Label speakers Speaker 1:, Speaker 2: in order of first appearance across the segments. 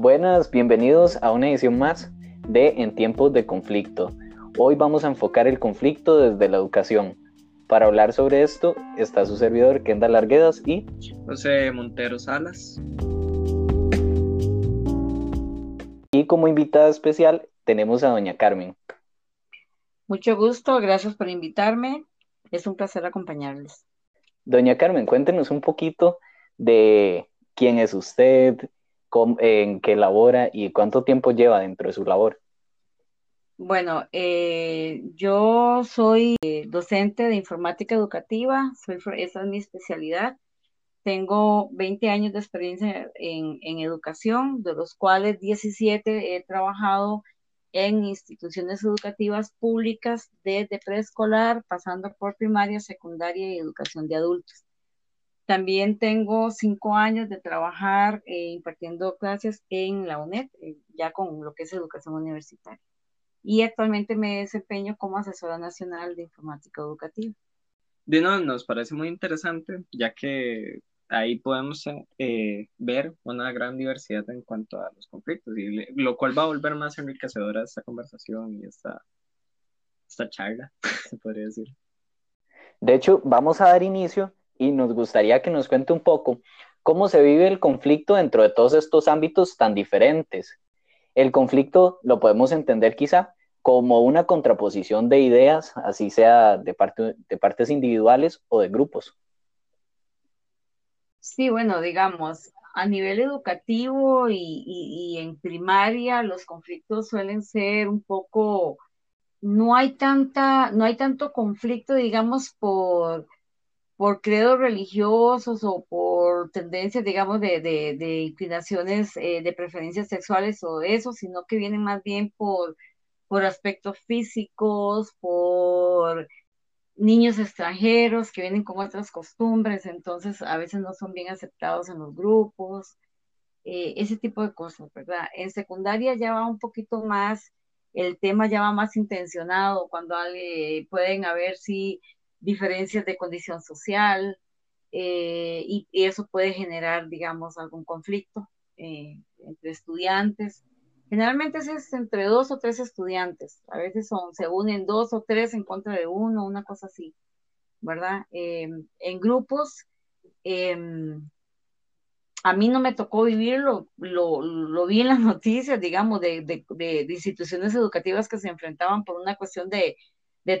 Speaker 1: Buenas, bienvenidos a una edición más de En tiempos de conflicto. Hoy vamos a enfocar el conflicto desde la educación. Para hablar sobre esto está su servidor Kendall Larguedas y
Speaker 2: José Montero Salas.
Speaker 1: Y como invitada especial tenemos a doña Carmen.
Speaker 3: Mucho gusto, gracias por invitarme. Es un placer acompañarles.
Speaker 1: Doña Carmen, cuéntenos un poquito de quién es usted, en qué labora y cuánto tiempo lleva dentro de su labor.
Speaker 3: Bueno, eh, yo soy eh, docente de informática educativa, soy, esa es mi especialidad. Tengo 20 años de experiencia en, en educación, de los cuales 17 he trabajado en instituciones educativas públicas desde preescolar, pasando por primaria, secundaria y educación de adultos. También tengo cinco años de trabajar eh, impartiendo clases en la UNED, eh, ya con lo que es educación universitaria. Y actualmente me desempeño como asesora nacional de informática educativa.
Speaker 2: Dino, nos parece muy interesante, ya que ahí podemos eh, ver una gran diversidad en cuanto a los conflictos, y lo cual va a volver más enriquecedora esta conversación y esta, esta charla, se podría decir.
Speaker 1: De hecho, vamos a dar inicio y nos gustaría que nos cuente un poco cómo se vive el conflicto dentro de todos estos ámbitos tan diferentes. El conflicto lo podemos entender quizá como una contraposición de ideas, así sea de, parte, de partes individuales o de grupos.
Speaker 3: Sí, bueno, digamos, a nivel educativo y, en primaria los conflictos suelen ser un poco, no hay tanta, no hay tanto conflicto, digamos, por, por credos religiosos o por tendencias, digamos, de, de, inclinaciones eh, de preferencias sexuales o eso, sino que vienen más bien por, por aspectos físicos, por niños extranjeros que vienen con otras costumbres, entonces a veces no son bien aceptados en los grupos, eh, ese tipo de cosas, ¿verdad? En secundaria ya va un poquito más, el tema ya va más intencionado, cuando pueden haber, sí, diferencias de condición social, eh, y, eso puede generar, digamos, algún conflicto eh, entre estudiantes. Generalmente es entre dos o tres estudiantes, a veces son, se unen dos o tres en contra de uno, una cosa así, ¿verdad? Em, en grupos, a mí no me tocó vivirlo, lo, lo, vi en las noticias, digamos, de, de, de, instituciones educativas que se enfrentaban por una cuestión de,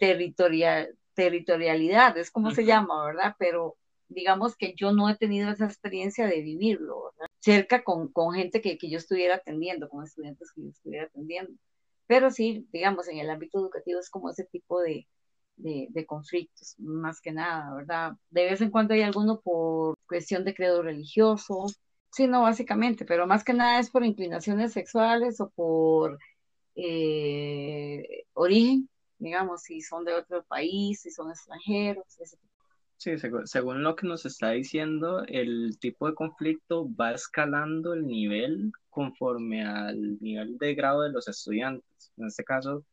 Speaker 3: territorial, territorialidad, es como se llama, ¿verdad? Pero digamos que yo no he tenido esa experiencia de vivirlo, cerca con, con gente que, que, yo estuviera atendiendo, con estudiantes que yo estuviera atendiendo. Pero sí, digamos, en el ámbito educativo es como ese tipo de, de, de, conflictos, más que nada, ¿verdad? De vez en cuando hay alguno por cuestión de credo religioso, sí, no, básicamente, pero más que nada es por inclinaciones sexuales o por eh, origen, digamos, si son de otro país, si son extranjeros, ese tipo
Speaker 2: Sí, según, lo que nos está diciendo, el tipo de conflicto va escalando el nivel conforme al nivel de grado de los estudiantes. En este caso,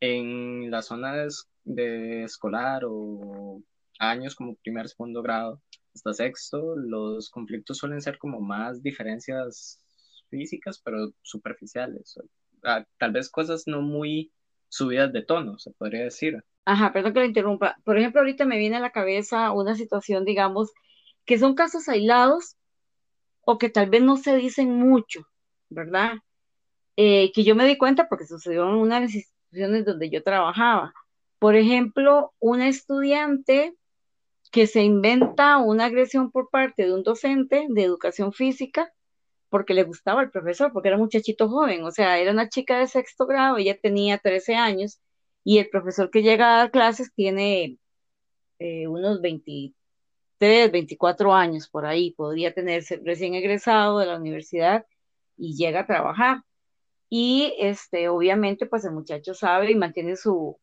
Speaker 2: en las zonas de, escolar o años como primer, segundo grado hasta sexto, los conflictos suelen ser como más diferencias físicas, pero superficiales. Tal vez cosas no muy subidas de tono, se podría decir.
Speaker 3: Ajá, perdón que lo interrumpa. Por ejemplo, ahorita me viene a la cabeza una situación, digamos, que son casos aislados o que tal vez no se dicen mucho, ¿verdad? Eh, que yo me di cuenta porque sucedió en una de las instituciones donde yo trabajaba. Por ejemplo, una estudiante que se inventa una agresión por parte de un docente de educación física porque le gustaba el profesor, porque era muchachito joven, o sea, era una chica de sexto grado, ella tenía 13 años y el profesor que llega a dar clases tiene eh, unos 23, 24 años por ahí, podría tenerse recién egresado de la universidad y llega a trabajar. Y este, obviamente, pues el muchacho sabe y mantiene su,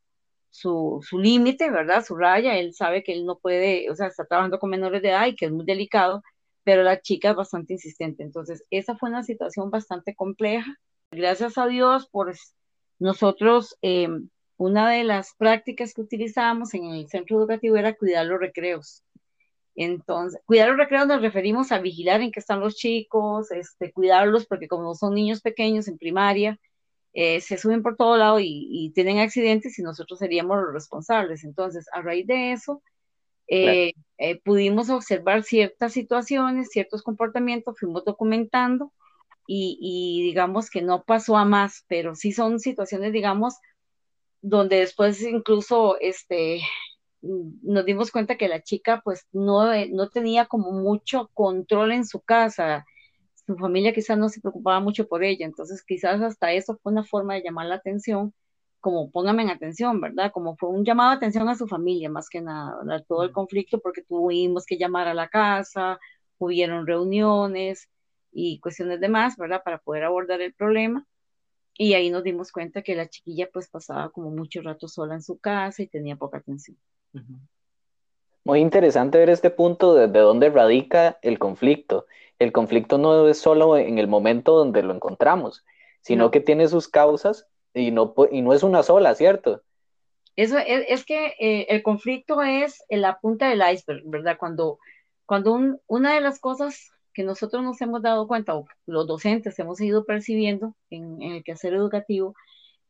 Speaker 3: su, su límite, ¿verdad? Su raya, él sabe que él no puede, o sea, está trabajando con menores de edad y que es muy delicado, pero la chica es bastante insistente. Entonces, esa fue una situación bastante compleja. Gracias a Dios por nosotros eh, una de las prácticas que utilizábamos en el centro educativo era cuidar los recreos. Entonces, cuidar los recreos nos referimos a vigilar en qué están los chicos, este, cuidarlos porque como son niños pequeños en primaria, eh, se suben por todo lado y, tienen accidentes y nosotros seríamos los responsables. Entonces, a raíz de eso, eh, eh, pudimos observar ciertas situaciones, ciertos comportamientos, fuimos documentando y, y, digamos que no pasó a más, pero sí son situaciones, digamos, donde después incluso este, nos dimos cuenta que la chica pues no, eh, no tenía como mucho control en su casa, su familia quizás no se preocupaba mucho por ella, entonces quizás hasta eso fue una forma de llamar la atención, como póngame en atención, ¿verdad? Como fue un llamado de atención a su familia, más que nada, todo el conflicto, porque tuvimos que llamar a la casa, hubieron reuniones y cuestiones demás, ¿verdad? Para poder abordar el problema. Y ahí nos dimos cuenta que la chiquilla pues pasaba como mucho rato sola en su casa y tenía poca atención.
Speaker 1: Muy interesante ver este punto de, dónde radica el conflicto. El conflicto no es solo en el momento donde lo encontramos, sino que tiene sus causas y no, y no es una sola, ¿cierto?
Speaker 3: Eso es, que eh, el conflicto es la punta del iceberg, ¿verdad? Cuando, cuando una de las cosas que nosotros nos hemos dado cuenta, o los docentes hemos ido percibiendo en, en el quehacer educativo,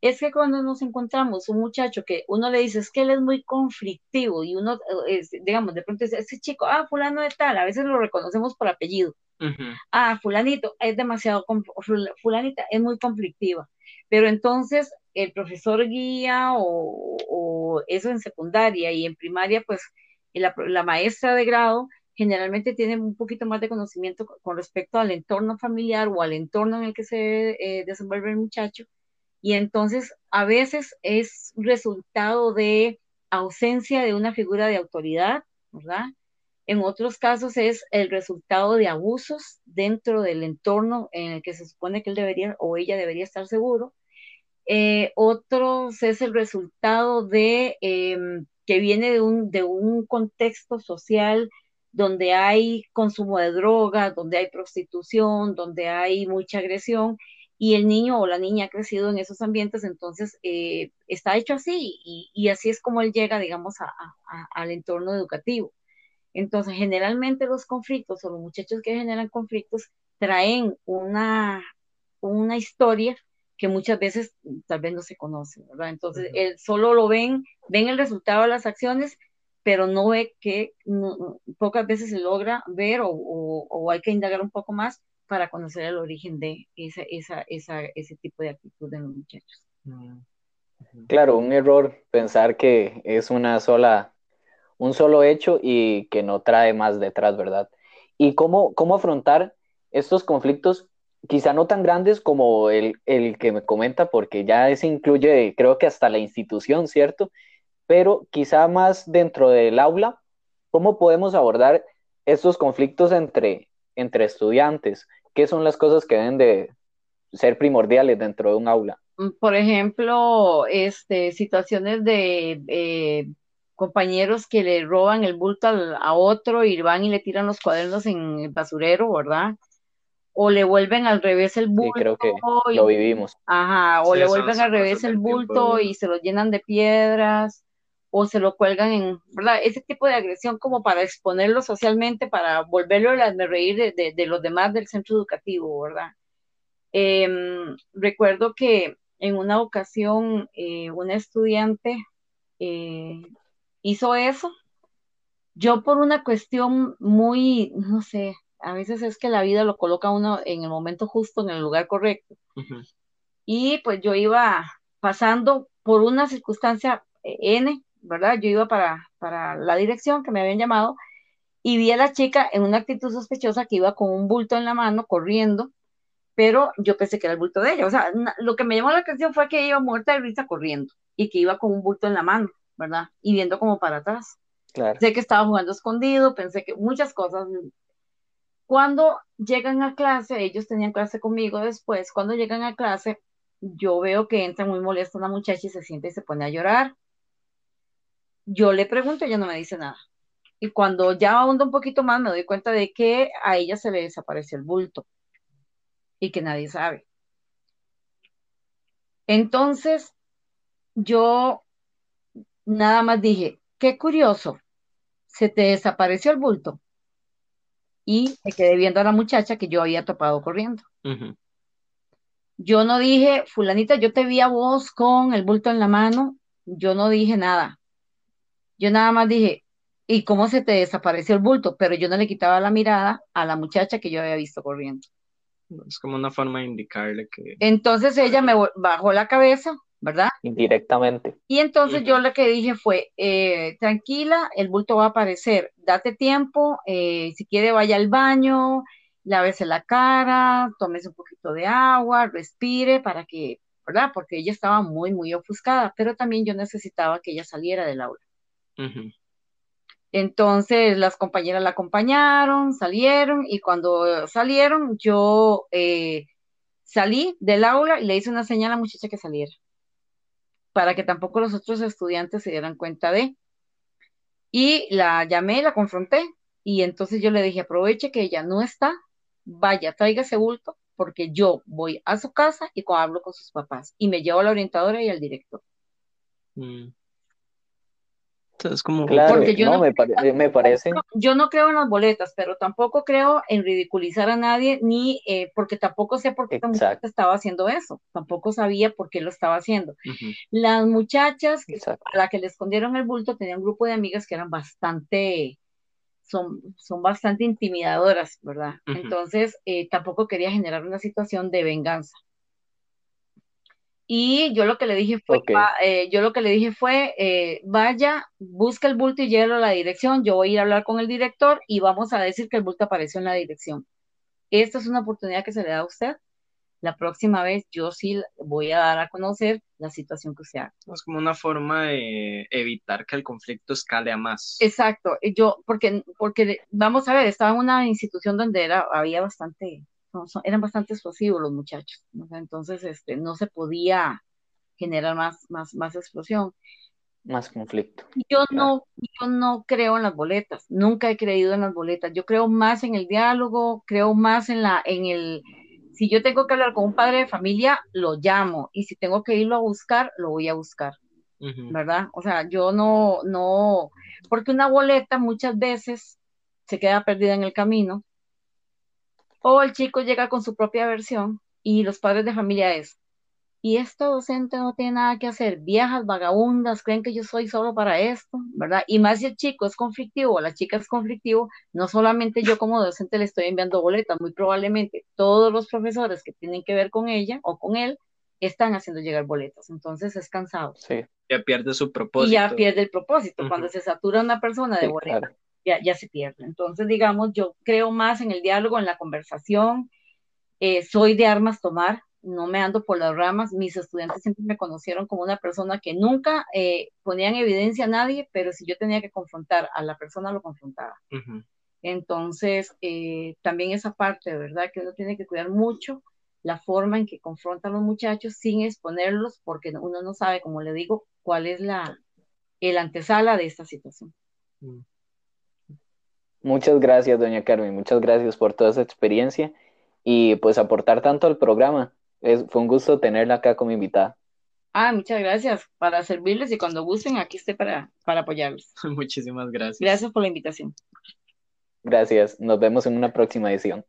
Speaker 3: es que cuando nos encontramos un muchacho que uno le dice es que él es muy conflictivo y uno, eh, digamos, de pronto dice, ese chico, ah, fulano de tal, a veces lo reconocemos por apellido. Ah, fulanito es demasiado, fulanita es muy conflictiva. Pero entonces el profesor guía o, eso en secundaria y en primaria, pues la, la, maestra de grado generalmente tiene un poquito más de conocimiento con respecto al entorno familiar o al entorno en el que se eh, desenvuelve el muchacho y entonces a veces es resultado de ausencia de una figura de autoridad, ¿verdad? En otros casos es el resultado de abusos dentro del entorno en el que se supone que él debería o ella debería estar seguro. Eh, otros es el resultado de em, que viene de un, de un contexto social donde hay consumo de drogas, donde hay prostitución, donde hay mucha agresión y el niño o la niña ha crecido en esos ambientes, entonces eh, está hecho así y, así es como él llega, digamos, al entorno educativo. Entonces, generalmente los conflictos o los muchachos que generan conflictos traen una, una historia que muchas veces tal vez no se conoce, ¿verdad? Entonces, él solo lo ven, ven el resultado de las acciones, pero no ve que pocas veces se logra ver o, o hay que indagar un poco más para conocer el origen de esa, esa, esa, ese tipo de actitud de los muchachos. Mm,
Speaker 1: claro, un error pensar que es una sola, un solo hecho y que no trae más detrás, ¿verdad? Y cómo, cómo afrontar estos conflictos, quizá no tan grandes como el, el que me comenta, porque ya ese incluye, creo que hasta la institución, ¿cierto? Pero quizá más dentro del aula, ¿cómo podemos abordar estos conflictos entre, entre estudiantes? ¿Qué son las cosas que deben de ser primordiales dentro de un aula?
Speaker 3: Mm, por ejemplo, este, situaciones de eh, compañeros que le roban el bulto a otro y van y le tiran los cuadernos en el basurero, ¿verdad? O le vuelven al revés el bulto.
Speaker 1: Sí, creo que lo vivimos.
Speaker 3: Ajá, o le vuelven al revés el bulto y se lo llenan de piedras o se lo cuelgan en, ¿verdad? Ese tipo de agresión como para exponerlo socialmente, para volverlo a reír de, de, los demás del centro educativo, ¿verdad? Em, recuerdo que en una ocasión eh, una estudiante eh, hizo eso. Yo por una cuestión muy, no sé, a veces es que la vida lo coloca uno en el momento justo, en el lugar correcto. Y pues yo iba pasando por una circunstancia eh, N, ¿verdad? Yo iba para, para la dirección que me habían llamado y vi a la chica en una actitud sospechosa que iba con un bulto en la mano corriendo, pero yo pensé que era el bulto de ella. O sea, lo que me llamó la atención fue que iba muerta de risa corriendo y que iba con un bulto en la mano, ¿verdad? Y viendo como para atrás. Claro. Sé que estaba jugando escondido, pensé que muchas cosas. Cuando llegan a clase, ellos tenían clase conmigo después, cuando llegan a clase, yo veo que entra muy molesta una muchacha y se siente y se pone a llorar yo le pregunto, ella no me dice nada. Y cuando ya ahondo un poquito más, me doy cuenta de que a ella se le desapareció el bulto y que nadie sabe. Entonces, yo nada más dije, qué curioso, se te desapareció el bulto. y me quedé viendo a la muchacha que yo había topado corriendo. Yo no dije, fulanita, yo te vi a vos con el bulto en la mano, yo no dije nada. Yo nada más dije, ¿y cómo se te desapareció el bulto? Pero yo no le quitaba la mirada a la muchacha que yo había visto corriendo.
Speaker 2: Es como una forma de indicarle que...
Speaker 3: Entonces ella me bajó la cabeza, ¿verdad?
Speaker 1: Indirectamente.
Speaker 3: Y entonces yo lo que dije fue, eh, tranquila, el bulto va a aparecer, date tiempo, eh, si quiere vaya al baño, lávese la cara, tómese un poquito de agua, respire para que, ¿verdad? Porque ella estaba muy, muy ofuscada, pero también yo necesitaba que ella saliera del aula. Entonces las compañeras la acompañaron, salieron y cuando salieron yo eh, salí del aula y le hice una señal a la muchacha que saliera, para que tampoco los otros estudiantes se dieran cuenta de. Y la llamé, la confronté y entonces yo le dije, aproveche que ella no está, vaya, traiga ese bulto, porque yo voy a su casa y hablo con sus papás y me llevo a la orientadora y al director.
Speaker 2: Mm. Entonces, como...
Speaker 1: Claro, porque yo no, me, parece...
Speaker 3: Yo no creo en las boletas, pero tampoco creo en ridiculizar a nadie, ni eh, porque tampoco sé por qué la muchacha estaba haciendo eso, tampoco sabía por qué lo estaba haciendo. Las muchachas a la que le escondieron el bulto tenían un grupo de amigas que eran bastante son, son bastante intimidadoras, ¿verdad? Entonces, eh, tampoco quería generar una situación de venganza. Y yo lo que le dije fue, eh, yo lo que le dije fue, eh, vaya, busca el bulto y llévelo a la dirección, yo voy a ir a hablar con el director y vamos a decir que el bulto apareció en la dirección. Esta es una oportunidad que se le da a usted la próxima vez yo sí voy a dar a conocer la situación que sea.
Speaker 2: Es como una forma de evitar que el conflicto escale a más.
Speaker 3: Exacto, yo, porque, porque vamos a ver, estaba en una institución donde era, había bastante, eran bastante explosivos los muchachos, entonces este, no se podía generar más, más, más explosión.
Speaker 1: Más conflicto.
Speaker 3: Yo no, yo no creo en las boletas, nunca he creído en las boletas, yo creo más en el diálogo, creo más en la, en el, si yo tengo que hablar con un padre de familia, lo llamo. Y si tengo que irlo a buscar, lo voy a buscar. ¿Verdad? O sea, yo no, no, porque una boleta muchas veces se queda perdida en el camino. O el chico llega con su propia versión y los padres de familia es, y esta docente no tiene nada que hacer, viejas vagabundas, creen que yo soy solo para esto, ¿verdad? Y más si el chico es conflictivo o la chica es conflictivo, no solamente yo como docente le estoy enviando boletas, muy probablemente todos los profesores que tienen que ver con ella o con él están haciendo llegar boletas, entonces es cansado.
Speaker 1: Sí.
Speaker 2: Ya pierde su propósito.
Speaker 3: Y ya pierde el propósito. Cuando se satura una persona de boletas, ya, ya se pierde. Entonces, digamos, yo creo más en el diálogo, en la conversación, eh, soy de armas tomar, no me ando por las ramas. Mis estudiantes siempre me conocieron como una persona que nunca eh, ponía en evidencia a nadie, pero si yo tenía que confrontar a la persona, lo confrontaba. Entonces, eh, también esa parte, ¿verdad? Que uno tiene que cuidar mucho la forma en que confrontan a los muchachos sin exponerlos, porque uno no sabe, como le digo, cuál es la el antesala de esta situación. Mm.
Speaker 1: Muchas gracias, doña Carmen, muchas gracias por toda esa experiencia y pues aportar tanto al programa fue un gusto tenerla acá como invitada.
Speaker 3: Ah, muchas gracias para servirles y cuando gusten aquí esté para, para apoyarlos.
Speaker 2: Muchísimas gracias.
Speaker 3: Gracias por la invitación.
Speaker 1: Gracias. Nos vemos en una próxima edición.